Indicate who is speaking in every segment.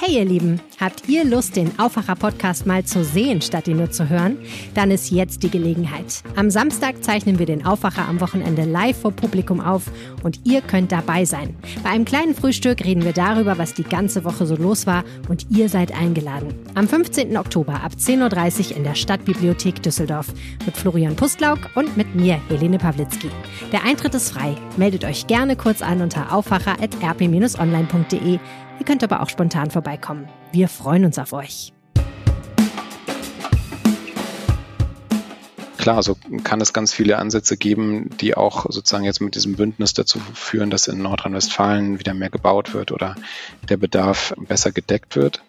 Speaker 1: Hey ihr Lieben, habt ihr Lust, den Aufwacher-Podcast mal zu sehen, statt ihn nur zu hören? Dann ist jetzt die Gelegenheit. Am Samstag zeichnen wir den Aufwacher am Wochenende live vor Publikum auf und ihr könnt dabei sein. Bei einem kleinen Frühstück reden wir darüber, was die ganze Woche so los war und ihr seid eingeladen. Am 15. Oktober ab 10.30 Uhr in der Stadtbibliothek Düsseldorf mit Florian Pustlauk und mit mir, Helene Pawlitzki. Der Eintritt ist frei. Meldet euch gerne kurz an unter aufwacher.rp-online.de Ihr könnt aber auch spontan vorbeikommen. Wir freuen uns auf euch.
Speaker 2: Klar, so kann es ganz viele Ansätze geben, die auch sozusagen jetzt mit diesem Bündnis dazu führen, dass in Nordrhein-Westfalen wieder mehr gebaut wird oder der Bedarf besser gedeckt wird.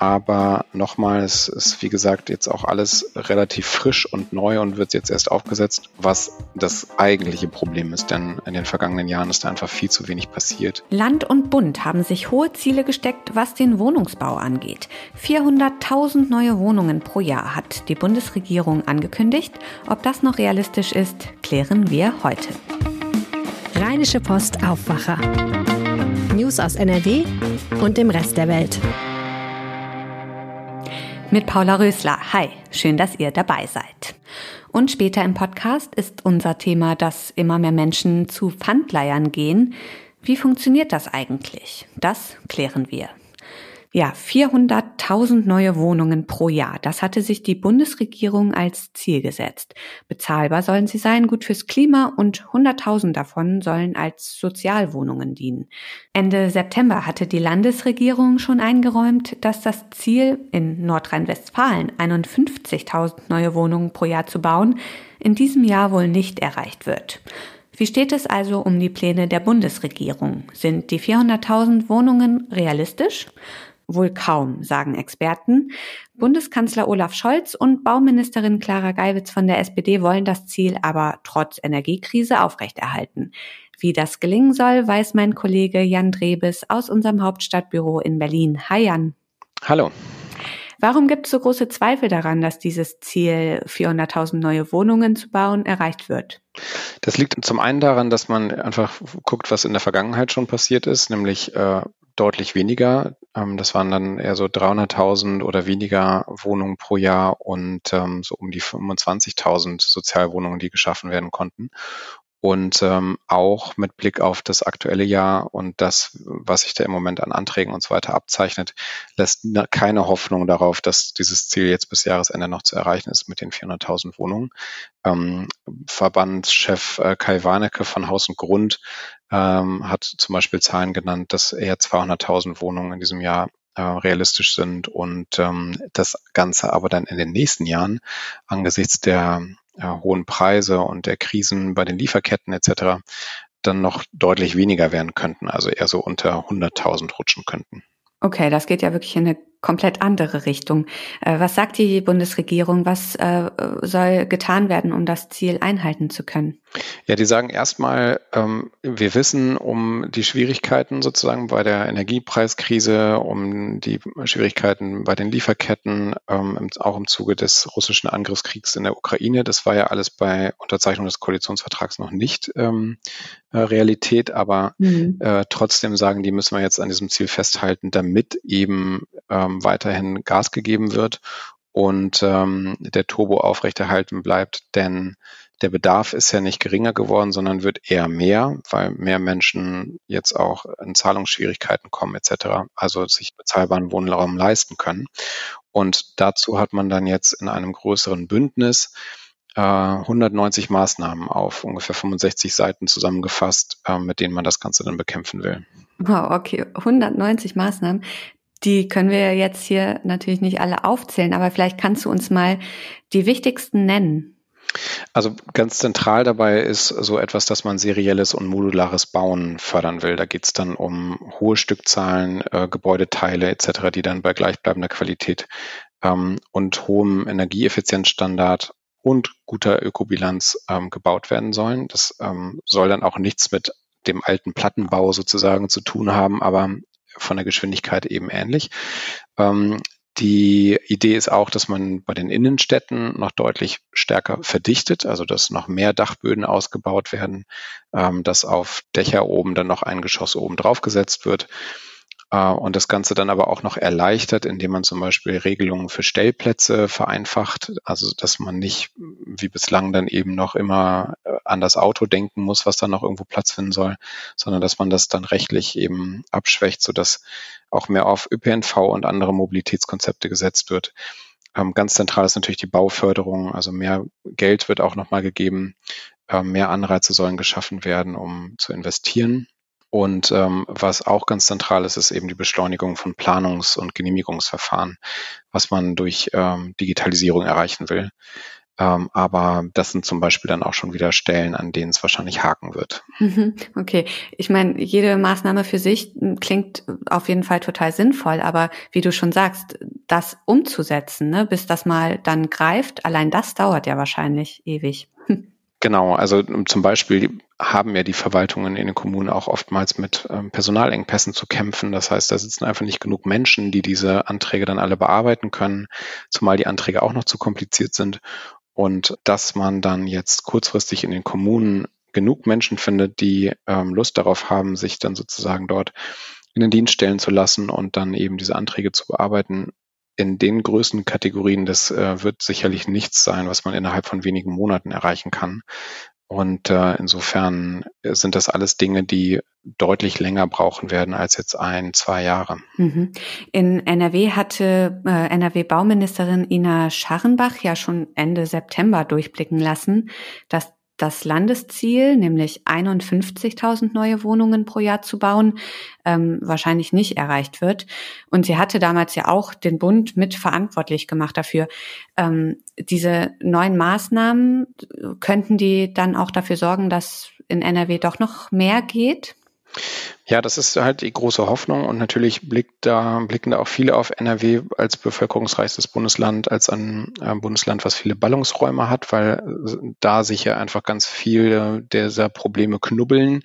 Speaker 2: Aber nochmal, es ist wie gesagt jetzt auch alles relativ frisch und neu und wird jetzt erst aufgesetzt, was das eigentliche Problem ist. Denn in den vergangenen Jahren ist da einfach viel zu wenig passiert.
Speaker 1: Land und Bund haben sich hohe Ziele gesteckt, was den Wohnungsbau angeht. 400.000 neue Wohnungen pro Jahr hat die Bundesregierung angekündigt. Ob das noch realistisch ist, klären wir heute. Rheinische Post Aufwacher. News aus NRW und dem Rest der Welt mit Paula Rösler. Hi, schön, dass ihr dabei seid. Und später im Podcast ist unser Thema, dass immer mehr Menschen zu Pfandleiern gehen. Wie funktioniert das eigentlich? Das klären wir. Ja, 400.000 neue Wohnungen pro Jahr. Das hatte sich die Bundesregierung als Ziel gesetzt. Bezahlbar sollen sie sein, gut fürs Klima und 100.000 davon sollen als Sozialwohnungen dienen. Ende September hatte die Landesregierung schon eingeräumt, dass das Ziel, in Nordrhein-Westfalen 51.000 neue Wohnungen pro Jahr zu bauen, in diesem Jahr wohl nicht erreicht wird. Wie steht es also um die Pläne der Bundesregierung? Sind die 400.000 Wohnungen realistisch? Wohl kaum, sagen Experten. Bundeskanzler Olaf Scholz und Bauministerin Clara Geiwitz von der SPD wollen das Ziel aber trotz Energiekrise aufrechterhalten. Wie das gelingen soll, weiß mein Kollege Jan Drebes aus unserem Hauptstadtbüro in Berlin. Hi Jan.
Speaker 2: Hallo.
Speaker 1: Warum gibt es so große Zweifel daran, dass dieses Ziel, 400.000 neue Wohnungen zu bauen, erreicht wird?
Speaker 2: Das liegt zum einen daran, dass man einfach guckt, was in der Vergangenheit schon passiert ist, nämlich äh, deutlich weniger. Ähm, das waren dann eher so 300.000 oder weniger Wohnungen pro Jahr und ähm, so um die 25.000 Sozialwohnungen, die geschaffen werden konnten. Und ähm, auch mit Blick auf das aktuelle Jahr und das, was sich da im Moment an Anträgen und so weiter abzeichnet, lässt keine Hoffnung darauf, dass dieses Ziel jetzt bis Jahresende noch zu erreichen ist mit den 400.000 Wohnungen. Ähm, Verbandschef äh, Kai Warnecke von Haus und Grund ähm, hat zum Beispiel Zahlen genannt, dass eher 200.000 Wohnungen in diesem Jahr äh, realistisch sind und ähm, das Ganze aber dann in den nächsten Jahren angesichts der äh, hohen Preise und der Krisen bei den Lieferketten etc. dann noch deutlich weniger werden könnten, also eher so unter 100.000 rutschen könnten.
Speaker 1: Okay, das geht ja wirklich in eine komplett andere Richtung. Äh, was sagt die Bundesregierung? Was äh, soll getan werden, um das Ziel einhalten zu können?
Speaker 2: Ja, die sagen erstmal, ähm, wir wissen um die Schwierigkeiten sozusagen bei der Energiepreiskrise, um die Schwierigkeiten bei den Lieferketten, ähm, auch im Zuge des russischen Angriffskriegs in der Ukraine. Das war ja alles bei Unterzeichnung des Koalitionsvertrags noch nicht ähm, äh, Realität, aber mhm. trotzdem sagen die, müssen wir jetzt an diesem Ziel festhalten, damit eben ähm, weiterhin Gas gegeben wird und ähm, der Turbo aufrechterhalten bleibt, denn der Bedarf ist ja nicht geringer geworden, sondern wird eher mehr, weil mehr Menschen jetzt auch in Zahlungsschwierigkeiten kommen etc., also sich bezahlbaren Wohnraum leisten können. Und dazu hat man dann jetzt in einem größeren Bündnis 190 äh, Maßnahmen auf ungefähr 65 Seiten zusammengefasst, äh, mit denen man das Ganze dann bekämpfen will.
Speaker 1: Wow, okay, 190 Maßnahmen. Die können wir jetzt hier natürlich nicht alle aufzählen, aber vielleicht kannst du uns mal die wichtigsten nennen.
Speaker 2: Also ganz zentral dabei ist so etwas, dass man serielles und modulares Bauen fördern will. Da geht es dann um hohe Stückzahlen, äh, Gebäudeteile etc., die dann bei gleichbleibender Qualität ähm, und hohem Energieeffizienzstandard und guter Ökobilanz ähm, gebaut werden sollen. Das ähm, soll dann auch nichts mit dem alten Plattenbau sozusagen zu tun haben, aber von der Geschwindigkeit eben ähnlich. Ähm, die Idee ist auch, dass man bei den Innenstädten noch deutlich stärker verdichtet, also dass noch mehr Dachböden ausgebaut werden, ähm, dass auf Dächer oben dann noch ein Geschoss oben drauf gesetzt wird und das Ganze dann aber auch noch erleichtert, indem man zum Beispiel Regelungen für Stellplätze vereinfacht, also dass man nicht wie bislang dann eben noch immer äh, an das Auto denken muss, was dann noch irgendwo Platz finden soll, sondern dass man das dann rechtlich eben abschwächt, sodass auch mehr auf ÖPNV und andere Mobilitätskonzepte gesetzt wird. Ähm, ganz zentral ist natürlich die Bauförderung, also mehr Geld wird auch nochmal gegeben, ähm, mehr Anreize sollen geschaffen werden, um zu investieren. Und ähm, was auch ganz zentral ist, ist eben die Beschleunigung von Planungs- und Genehmigungsverfahren, was man durch ähm, Digitalisierung erreichen will. Ähm, aber das sind zum Beispiel dann auch schon wieder Stellen, an denen es wahrscheinlich haken wird.
Speaker 1: Mhm. Okay, ich meine, jede Maßnahme für sich hm, klingt auf jeden Fall total sinnvoll, aber wie du schon sagst, das umzusetzen, ne, bis das mal dann greift, allein das dauert ja wahrscheinlich ewig.
Speaker 2: Genau, also zum Beispiel haben ja die Verwaltungen in den Kommunen auch oftmals mit ähm, Personalengpässen zu kämpfen. Das heißt, da sitzen einfach nicht genug Menschen, die diese Anträge dann alle bearbeiten können, zumal die Anträge auch noch zu kompliziert sind. Und dass man dann jetzt kurzfristig in den Kommunen genug Menschen findet, die ähm, Lust darauf haben, sich dann sozusagen dort in den Dienst stellen zu lassen und dann eben diese Anträge zu bearbeiten, in den Größenkategorien, das äh, wird sicherlich nichts sein, was man innerhalb von wenigen Monaten erreichen kann. Und äh, insofern sind das alles Dinge, die deutlich länger brauchen werden als jetzt ein, zwei Jahre.
Speaker 1: Mhm. In NRW hatte äh, NRW-Bauministerin Ina Scharrenbach ja schon Ende September durchblicken lassen, dass das Landesziel, nämlich 51.000 neue Wohnungen pro Jahr zu bauen, ähm, wahrscheinlich nicht erreicht wird. Und sie hatte damals ja auch den Bund mit verantwortlich gemacht dafür. Ähm, diese neuen Maßnahmen, könnten die dann auch dafür sorgen, dass in NRW doch noch mehr geht?
Speaker 2: Ja, das ist halt die große Hoffnung und natürlich blickt da, blicken da auch viele auf NRW als bevölkerungsreichstes Bundesland, als ein äh, Bundesland, was viele Ballungsräume hat, weil äh, da sich ja einfach ganz viele dieser Probleme knubbeln,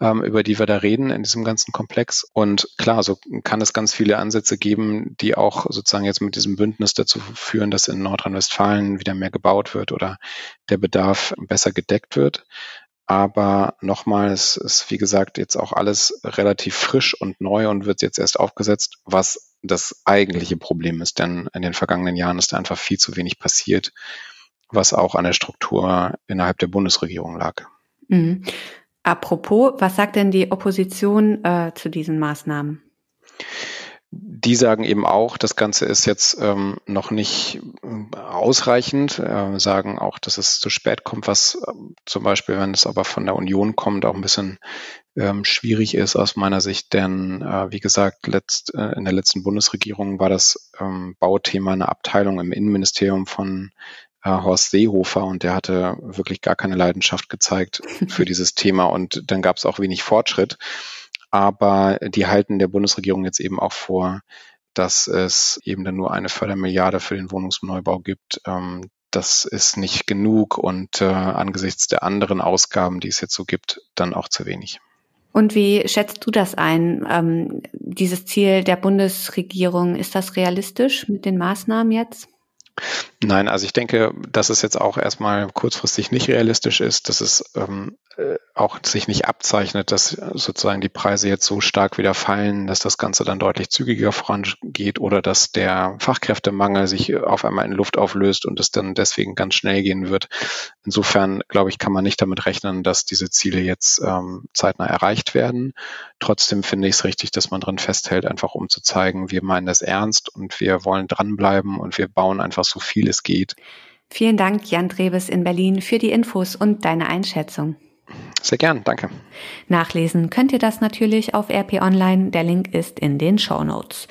Speaker 2: ähm, über die wir da reden in diesem ganzen Komplex. Und klar, so kann es ganz viele Ansätze geben, die auch sozusagen jetzt mit diesem Bündnis dazu führen, dass in Nordrhein-Westfalen wieder mehr gebaut wird oder der Bedarf besser gedeckt wird. Aber nochmal, es ist wie gesagt jetzt auch alles relativ frisch und neu und wird jetzt erst aufgesetzt, was das eigentliche Problem ist. Denn in den vergangenen Jahren ist da einfach viel zu wenig passiert, was auch an der Struktur innerhalb der Bundesregierung lag.
Speaker 1: Mhm. Apropos, was sagt denn die Opposition äh, zu diesen Maßnahmen?
Speaker 2: Die sagen eben auch, das Ganze ist jetzt ähm, noch nicht äh, ausreichend, äh, sagen auch, dass es zu spät kommt, was äh, zum Beispiel, wenn es aber von der Union kommt, auch ein bisschen ähm, schwierig ist aus meiner Sicht, denn äh, wie gesagt, letzt, äh, in der letzten Bundesregierung war das ähm, Bauthema eine Abteilung im Innenministerium von äh, Horst Seehofer und der hatte wirklich gar keine Leidenschaft gezeigt für dieses Thema. Und dann gab es auch wenig Fortschritt aber die halten der Bundesregierung jetzt eben auch vor, dass es eben dann nur eine Fördermilliarde für den Wohnungsneubau gibt. Ähm, das ist nicht genug und äh, angesichts der anderen Ausgaben, die es jetzt so gibt, dann auch zu wenig.
Speaker 1: Und wie schätzt du das ein? Ähm, dieses Ziel der Bundesregierung, ist das realistisch mit den Maßnahmen jetzt?
Speaker 2: Nein, also ich denke, dass es jetzt auch erstmal kurzfristig nicht realistisch ist, dass es ähm, äh, auch sich nicht abzeichnet, dass sozusagen die Preise jetzt so stark wieder fallen, dass das Ganze dann deutlich zügiger vorangeht oder dass der Fachkräftemangel sich auf einmal in Luft auflöst und es dann deswegen ganz schnell gehen wird. Insofern, glaube ich, kann man nicht damit rechnen, dass diese Ziele jetzt ähm, zeitnah erreicht werden. Trotzdem finde ich es richtig, dass man dran festhält, einfach um zu zeigen, wir meinen das ernst und wir wollen dranbleiben und wir bauen einfach so viel es geht.
Speaker 1: Vielen Dank, Jan Drebes in Berlin, für die Infos und deine Einschätzung.
Speaker 2: Sehr gern, danke.
Speaker 1: Nachlesen könnt ihr das natürlich auf RP Online. Der Link ist in den Show Notes.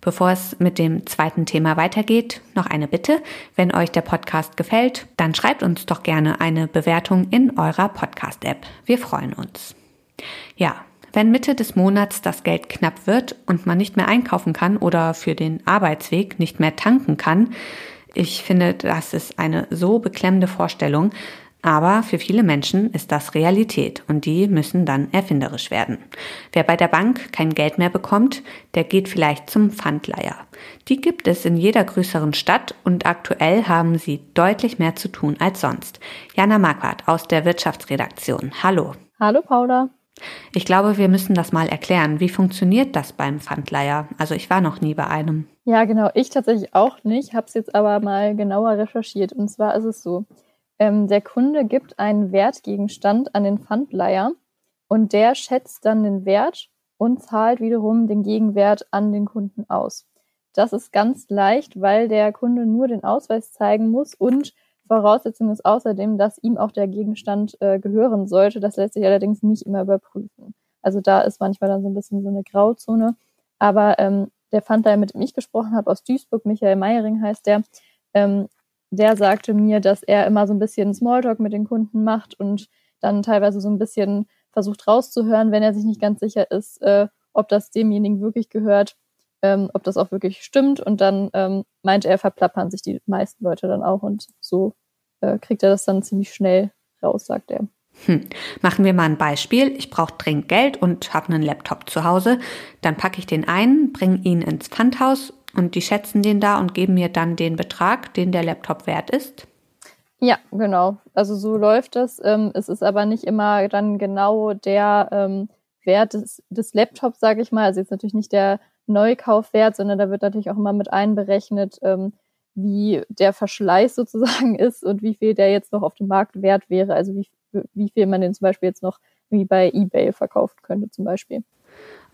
Speaker 1: Bevor es mit dem zweiten Thema weitergeht, noch eine Bitte. Wenn euch der Podcast gefällt, dann schreibt uns doch gerne eine Bewertung in eurer Podcast-App. Wir freuen uns. Ja, wenn Mitte des Monats das Geld knapp wird und man nicht mehr einkaufen kann oder für den Arbeitsweg nicht mehr tanken kann, ich finde, das ist eine so beklemmende Vorstellung, aber für viele Menschen ist das Realität und die müssen dann erfinderisch werden. Wer bei der Bank kein Geld mehr bekommt, der geht vielleicht zum Pfandleiher. Die gibt es in jeder größeren Stadt und aktuell haben sie deutlich mehr zu tun als sonst. Jana Marquardt aus der Wirtschaftsredaktion. Hallo.
Speaker 3: Hallo Paula.
Speaker 1: Ich glaube, wir müssen das mal erklären. Wie funktioniert das beim Pfandleiher? Also ich war noch nie bei einem.
Speaker 3: Ja, genau. Ich tatsächlich auch nicht, habe es jetzt aber mal genauer recherchiert. Und zwar ist es so, ähm, der Kunde gibt einen Wertgegenstand an den Pfandleiher und der schätzt dann den Wert und zahlt wiederum den Gegenwert an den Kunden aus. Das ist ganz leicht, weil der Kunde nur den Ausweis zeigen muss und Voraussetzung ist außerdem, dass ihm auch der Gegenstand äh, gehören sollte. Das lässt sich allerdings nicht immer überprüfen. Also da ist manchmal dann so ein bisschen so eine Grauzone. Aber ähm, der Pfandleiher, mit dem ich gesprochen habe, aus Duisburg, Michael Meiering heißt der, ähm, der sagte mir, dass er immer so ein bisschen Smalltalk mit den Kunden macht und dann teilweise so ein bisschen versucht rauszuhören, wenn er sich nicht ganz sicher ist, äh, ob das demjenigen wirklich gehört, ähm, ob das auch wirklich stimmt. Und dann ähm, meint er, verplappern sich die meisten Leute dann auch und so äh, kriegt er das dann ziemlich schnell raus, sagt er.
Speaker 1: Hm. Machen wir mal ein Beispiel. Ich brauche dringend Geld und habe einen Laptop zu Hause. Dann packe ich den ein, bringe ihn ins Pfandhaus und die schätzen den da und geben mir dann den Betrag, den der Laptop wert ist.
Speaker 3: Ja, genau. Also so läuft das. Ähm, es ist aber nicht immer dann genau der ähm, Wert des, des Laptops, sage ich mal. Also jetzt natürlich nicht der Neukaufwert, sondern da wird natürlich auch immer mit einberechnet, ähm, wie der Verschleiß sozusagen ist und wie viel der jetzt noch auf dem Markt wert wäre. Also wie, wie viel man den zum Beispiel jetzt noch wie bei eBay verkaufen könnte zum Beispiel.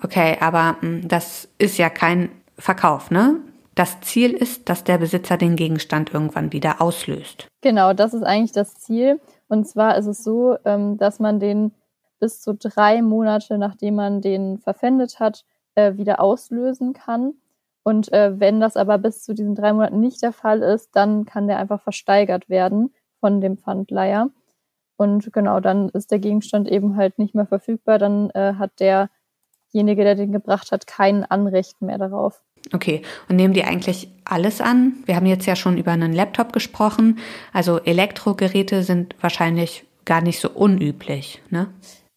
Speaker 1: Okay, aber hm, das ist ja kein Verkauf, ne? Das Ziel ist, dass der Besitzer den Gegenstand irgendwann wieder auslöst.
Speaker 3: Genau, das ist eigentlich das Ziel. Und zwar ist es so, ähm, dass man den bis zu drei Monate, nachdem man den verpfändet hat, äh, wieder auslösen kann. Und äh, wenn das aber bis zu diesen drei Monaten nicht der Fall ist, dann kann der einfach versteigert werden von dem Pfandleiher. Und genau, dann ist der Gegenstand eben halt nicht mehr verfügbar. Dann äh, hat derjenige, der den gebracht hat, kein Anrecht mehr darauf.
Speaker 1: Okay, und nehmen die eigentlich alles an? Wir haben jetzt ja schon über einen Laptop gesprochen. Also Elektrogeräte sind wahrscheinlich gar nicht so unüblich, ne?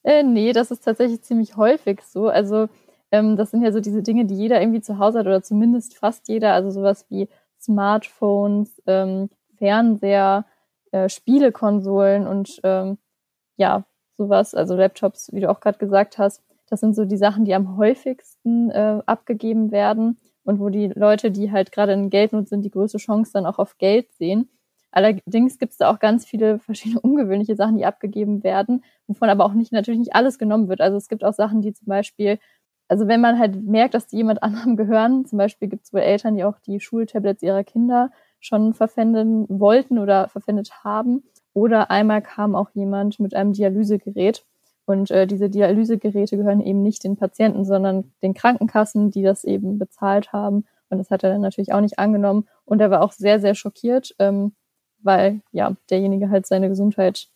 Speaker 3: Äh, nee, das ist tatsächlich ziemlich häufig so. Also ähm, das sind ja so diese Dinge, die jeder irgendwie zu Hause hat oder zumindest fast jeder. Also sowas wie Smartphones, ähm, Fernseher, äh, Spielekonsolen und ähm, ja, sowas, also Laptops, wie du auch gerade gesagt hast. Das sind so die Sachen, die am häufigsten äh, abgegeben werden und wo die Leute, die halt gerade in Geldnot sind, die größte Chance dann auch auf Geld sehen. Allerdings gibt es da auch ganz viele verschiedene ungewöhnliche Sachen, die abgegeben werden, wovon aber auch nicht natürlich nicht alles genommen wird. Also es gibt auch Sachen, die zum Beispiel, also wenn man halt merkt, dass die jemand anderem gehören, zum Beispiel gibt es wohl Eltern, die auch die Schultablets ihrer Kinder schon verpfänden wollten oder verpfändet haben. Oder einmal kam auch jemand mit einem Dialysegerät und äh, diese Dialysegeräte gehören eben nicht den Patienten, sondern den Krankenkassen, die das eben bezahlt haben. Und das hat er dann natürlich auch nicht angenommen. Und er war auch sehr, sehr schockiert, ähm, weil ja derjenige halt seine Gesundheit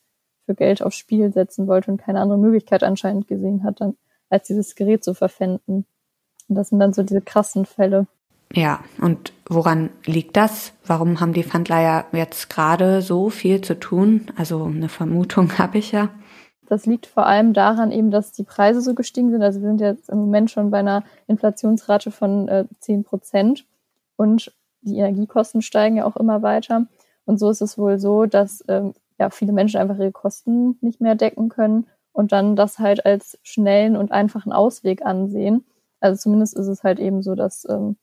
Speaker 3: für Geld aufs Spiel setzen wollte und keine andere Möglichkeit anscheinend gesehen hat, dann als dieses Gerät zu verpfänden. Und das sind dann so diese krassen Fälle.
Speaker 1: Ja, und woran liegt das? Warum haben die Pfandleiher jetzt gerade so viel zu tun? Also eine Vermutung habe ich ja.
Speaker 3: Das liegt vor allem daran eben, dass die Preise so gestiegen sind. Also wir sind jetzt im Moment schon bei einer Inflationsrate von äh, 10 Prozent und die Energiekosten steigen ja auch immer weiter. Und so ist es wohl so, dass ähm, ja viele Menschen einfach ihre Kosten nicht mehr decken können und dann das halt als schnellen und einfachen Ausweg ansehen. Also zumindest ist es halt eben so, dass ähm,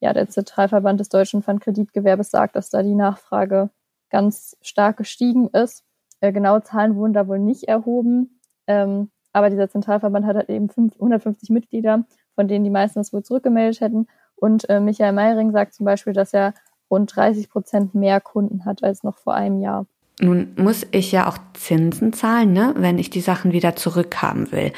Speaker 3: ja der Zentralverband des deutschen Pfandkreditgewerbes sagt, dass da die Nachfrage ganz stark gestiegen ist äh, genaue Zahlen wurden da wohl nicht erhoben. Ähm, aber dieser Zentralverband hat halt eben 5, 150 Mitglieder, von denen die meisten das wohl zurückgemeldet hätten. Und äh, Michael Meiring sagt zum Beispiel, dass er rund 30 Prozent mehr Kunden hat als noch vor einem Jahr.
Speaker 1: Nun muss ich ja auch Zinsen zahlen, ne, wenn ich die Sachen wieder zurückhaben will.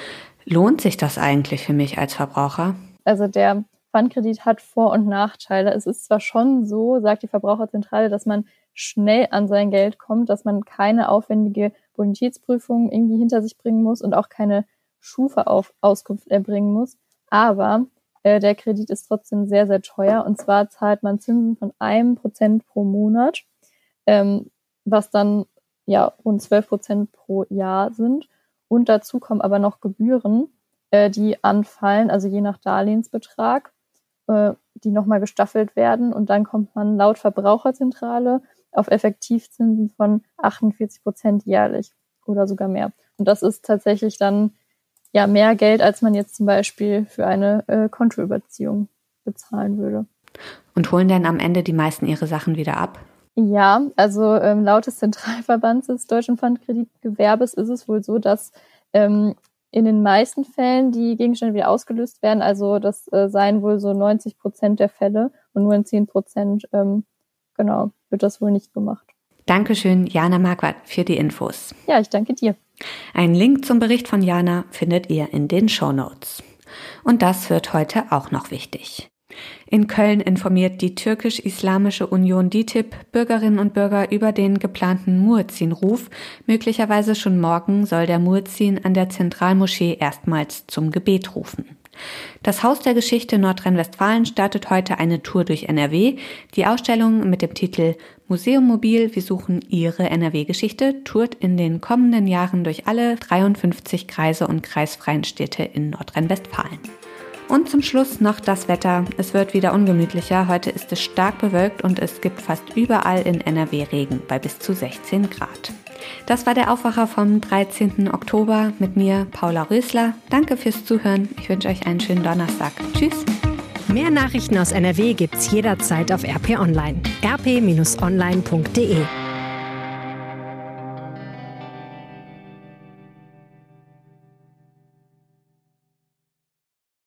Speaker 1: Lohnt sich das eigentlich für mich als Verbraucher?
Speaker 3: Also der Pfandkredit hat Vor- und Nachteile. Es ist zwar schon so, sagt die Verbraucherzentrale, dass man schnell an sein Geld kommt, dass man keine aufwendige Bonitätsprüfung irgendwie hinter sich bringen muss und auch keine Schufa-Auskunft erbringen muss. Aber äh, der Kredit ist trotzdem sehr, sehr teuer. Und zwar zahlt man Zinsen von einem Prozent pro Monat, ähm, was dann ja rund zwölf Prozent pro Jahr sind. Und dazu kommen aber noch Gebühren, äh, die anfallen, also je nach Darlehensbetrag, äh, die nochmal gestaffelt werden. Und dann kommt man laut Verbraucherzentrale auf Effektivzinsen von 48 Prozent jährlich oder sogar mehr. Und das ist tatsächlich dann ja mehr Geld, als man jetzt zum Beispiel für eine äh, Kontoüberziehung bezahlen würde.
Speaker 1: Und holen denn am Ende die meisten ihre Sachen wieder ab?
Speaker 3: Ja, also ähm, laut des Zentralverbands des Deutschen Pfandkreditgewerbes ist es wohl so, dass ähm, in den meisten Fällen die Gegenstände wieder ausgelöst werden. Also das äh, seien wohl so 90 Prozent der Fälle und nur in 10 Prozent, ähm, genau, wird das wohl nicht gemacht.
Speaker 1: Dankeschön, Jana Marquardt, für die Infos.
Speaker 3: Ja, ich danke dir.
Speaker 1: Einen Link zum Bericht von Jana findet ihr in den Show Notes. Und das wird heute auch noch wichtig. In Köln informiert die türkisch-islamische Union DITIB Bürgerinnen und Bürger über den geplanten Muezzin-Ruf. Möglicherweise schon morgen soll der Muezzin an der Zentralmoschee erstmals zum Gebet rufen. Das Haus der Geschichte Nordrhein-Westfalen startet heute eine Tour durch NRW. Die Ausstellung mit dem Titel Museum Mobil, wir suchen Ihre NRW-Geschichte, tourt in den kommenden Jahren durch alle 53 Kreise und kreisfreien Städte in Nordrhein-Westfalen. Und zum Schluss noch das Wetter. Es wird wieder ungemütlicher. Heute ist es stark bewölkt und es gibt fast überall in NRW Regen bei bis zu 16 Grad. Das war der Aufwacher vom 13. Oktober mit mir, Paula Rösler. Danke fürs Zuhören. Ich wünsche euch einen schönen Donnerstag. Tschüss.
Speaker 4: Mehr Nachrichten aus NRW gibt's jederzeit auf RP Online. rp-online.de